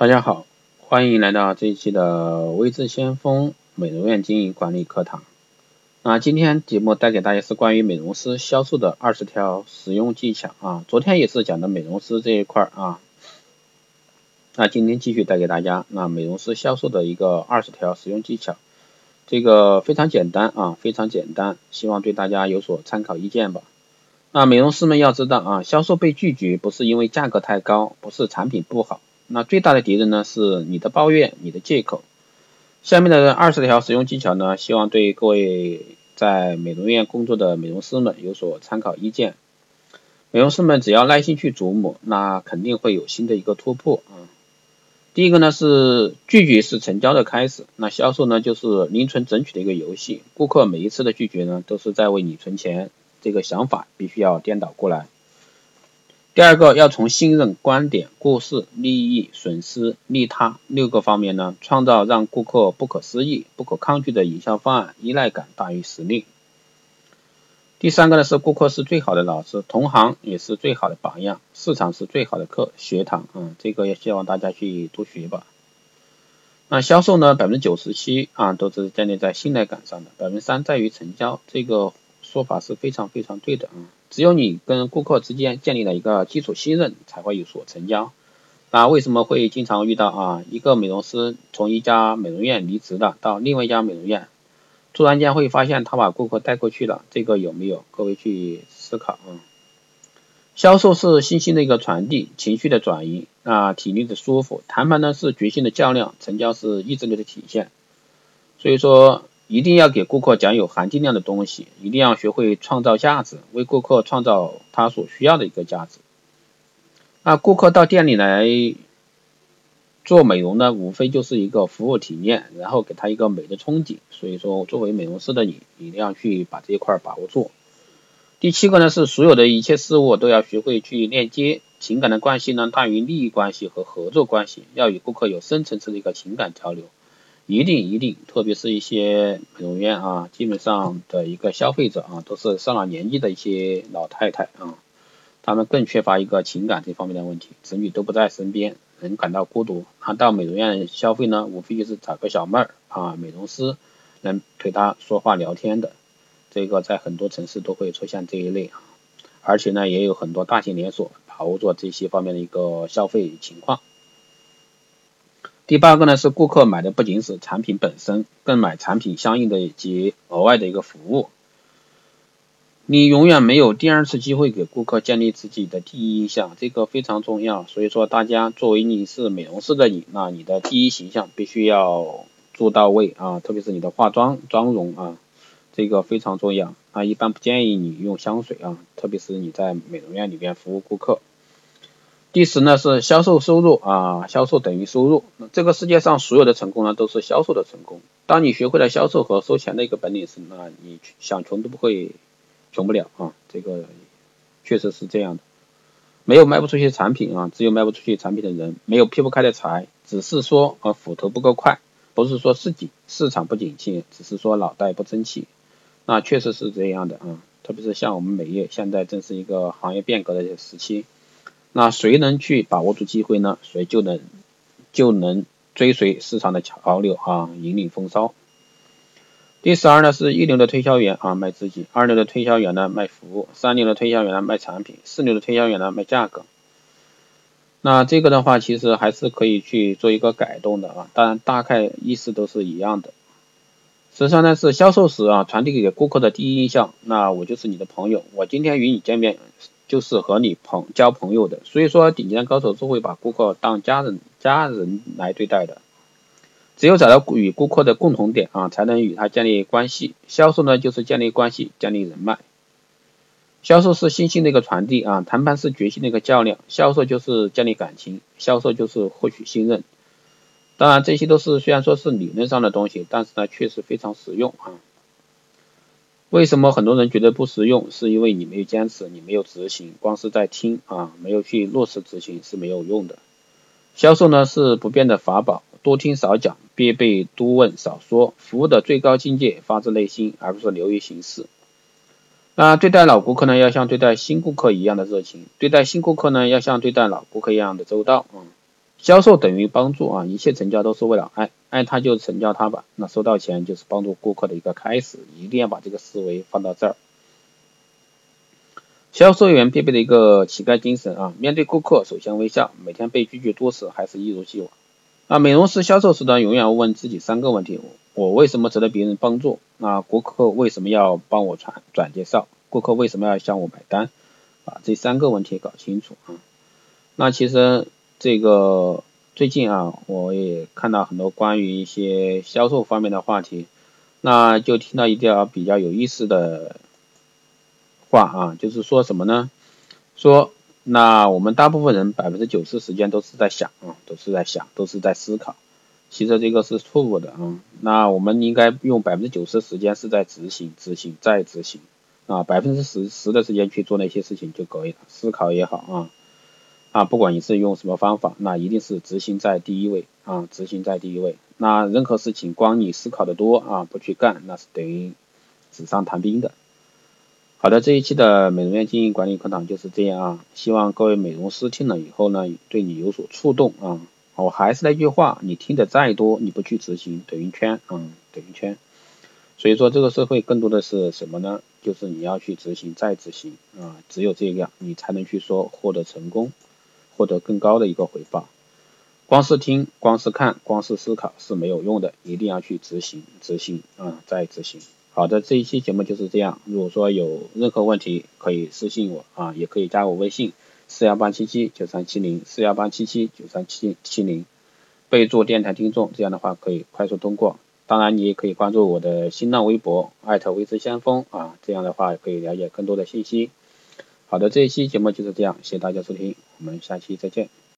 大家好，欢迎来到这一期的微智先锋美容院经营管理课堂。那今天节目带给大家是关于美容师销售的二十条实用技巧啊。昨天也是讲的美容师这一块啊，那今天继续带给大家那美容师销售的一个二十条实用技巧。这个非常简单啊，非常简单，希望对大家有所参考意见吧。那美容师们要知道啊，销售被拒绝不是因为价格太高，不是产品不好。那最大的敌人呢是你的抱怨，你的借口。下面的二十条使用技巧呢，希望对各位在美容院工作的美容师们有所参考意见。美容师们只要耐心去琢磨，那肯定会有新的一个突破啊。第一个呢是拒绝是成交的开始，那销售呢就是零存整取的一个游戏，顾客每一次的拒绝呢都是在为你存钱，这个想法必须要颠倒过来。第二个要从信任、观点、故事、利益、损失、利他六个方面呢，创造让顾客不可思议、不可抗拒的营销方案，依赖感大于实力。第三个呢是顾客是最好的老师，同行也是最好的榜样，市场是最好的课学堂啊，这个也希望大家去多学吧。那销售呢，百分之九十七啊都是建立在信赖感上的，百分之三在于成交，这个说法是非常非常对的啊。只有你跟顾客之间建立了一个基础信任，才会有所成交。那为什么会经常遇到啊？一个美容师从一家美容院离职了，到另外一家美容院，突然间会发现他把顾客带过去了，这个有没有？各位去思考啊。销售是信息的一个传递，情绪的转移，啊，体力的舒服。谈判呢是决心的较量，成交是意志力的体现。所以说。一定要给顾客讲有含金量的东西，一定要学会创造价值，为顾客创造他所需要的一个价值。那顾客到店里来做美容呢，无非就是一个服务体验，然后给他一个美的憧憬。所以说，作为美容师的你，一定要去把这一块把握住。第七个呢，是所有的一切事物都要学会去链接，情感的关系呢大于利益关系和合作关系，要与顾客有深层次的一个情感交流。一定一定，特别是一些美容院啊，基本上的一个消费者啊，都是上了年纪的一些老太太啊，他们更缺乏一个情感这方面的问题，子女都不在身边，人感到孤独。他到美容院消费呢，无非就是找个小妹儿啊，美容师能陪他说话聊天的，这个在很多城市都会出现这一类啊，而且呢，也有很多大型连锁把握住这些方面的一个消费情况。第八个呢是顾客买的不仅是产品本身，更买产品相应的以及额外的一个服务。你永远没有第二次机会给顾客建立自己的第一印象，这个非常重要。所以说，大家作为你是美容师的你，那你的第一形象必须要做到位啊，特别是你的化妆妆容啊，这个非常重要啊。一般不建议你用香水啊，特别是你在美容院里边服务顾客。第十呢是销售收入啊，销售等于收入。这个世界上所有的成功呢都是销售的成功。当你学会了销售和收钱的一个本领时，那你想穷都不会穷不了啊。这个确实是这样的。没有卖不出去产品啊，只有卖不出去产品的人。没有劈不开的柴，只是说啊斧头不够快，不是说自己市场不景气，只是说脑袋不争气。那确实是这样的啊，特别是像我们美业，现在正是一个行业变革的时期。那谁能去把握住机会呢？谁就能就能追随市场的潮流啊，引领风骚。第十二呢是一流的推销员啊卖自己，二流的推销员呢卖服务，三流的推销员呢卖产品，四流的推销员呢卖价格。那这个的话其实还是可以去做一个改动的啊，当然大概意思都是一样的。十三呢是销售时啊传递给顾客的第一印象，那我就是你的朋友，我今天与你见面。就是和你朋交朋友的，所以说顶尖高手是会把顾客当家人家人来对待的。只有找到与顾客的共同点啊，才能与他建立关系。销售呢，就是建立关系，建立人脉。销售是信心的一个传递啊，谈判是决心的一个较量。销售就是建立感情，销售就是获取信任。当然，这些都是虽然说是理论上的东西，但是呢，确实非常实用啊。为什么很多人觉得不实用？是因为你没有坚持，你没有执行，光是在听啊，没有去落实执行是没有用的。销售呢是不变的法宝，多听少讲，必备多问少说。服务的最高境界发自内心，而不是流于形式。那对待老顾客呢，要像对待新顾客一样的热情；对待新顾客呢，要像对待老顾客一样的周到。嗯，销售等于帮助啊，一切成交都是为了爱，爱他就成交他吧。那收到钱就是帮助顾客的一个开始，一定要把这个思维放到这儿。销售员必备的一个乞丐精神啊，面对顾客首先微笑，每天被拒绝多次还是一如既往。啊，美容师销售时呢，永远问自己三个问题：我为什么值得别人帮助？啊，顾客为什么要帮我传转介绍？顾客为什么要向我买单？啊，这三个问题搞清楚啊。那其实这个最近啊，我也看到很多关于一些销售方面的话题，那就听到一条比较有意思的。话啊，就是说什么呢？说那我们大部分人百分之九十时间都是在想啊，都是在想，都是在思考。其实这个是错误的啊。那我们应该用百分之九十时间是在执行、执行再执行啊，百分之十十的时间去做那些事情就可以了。思考也好啊啊，不管你是用什么方法，那一定是执行在第一位啊，执行在第一位。那任何事情光你思考的多啊，不去干，那是等于纸上谈兵的。好的，这一期的美容院经营管理课堂就是这样啊，希望各位美容师听了以后呢，对你有所触动啊。我还是那句话，你听的再多，你不去执行，等于圈啊，等于圈。所以说这个社会更多的是什么呢？就是你要去执行，再执行啊，只有这样，你才能去说获得成功，获得更高的一个回报。光是听，光是看，光是思考是没有用的，一定要去执行，执行啊，再执行。好的，这一期节目就是这样。如果说有任何问题，可以私信我啊，也可以加我微信四幺八七七九三七零四幺八七七九三七七零，备注电台听众，这样的话可以快速通过。当然，你也可以关注我的新浪微博艾特微之先锋啊，这样的话可以了解更多的信息。好的，这一期节目就是这样，谢谢大家收听，我们下期再见。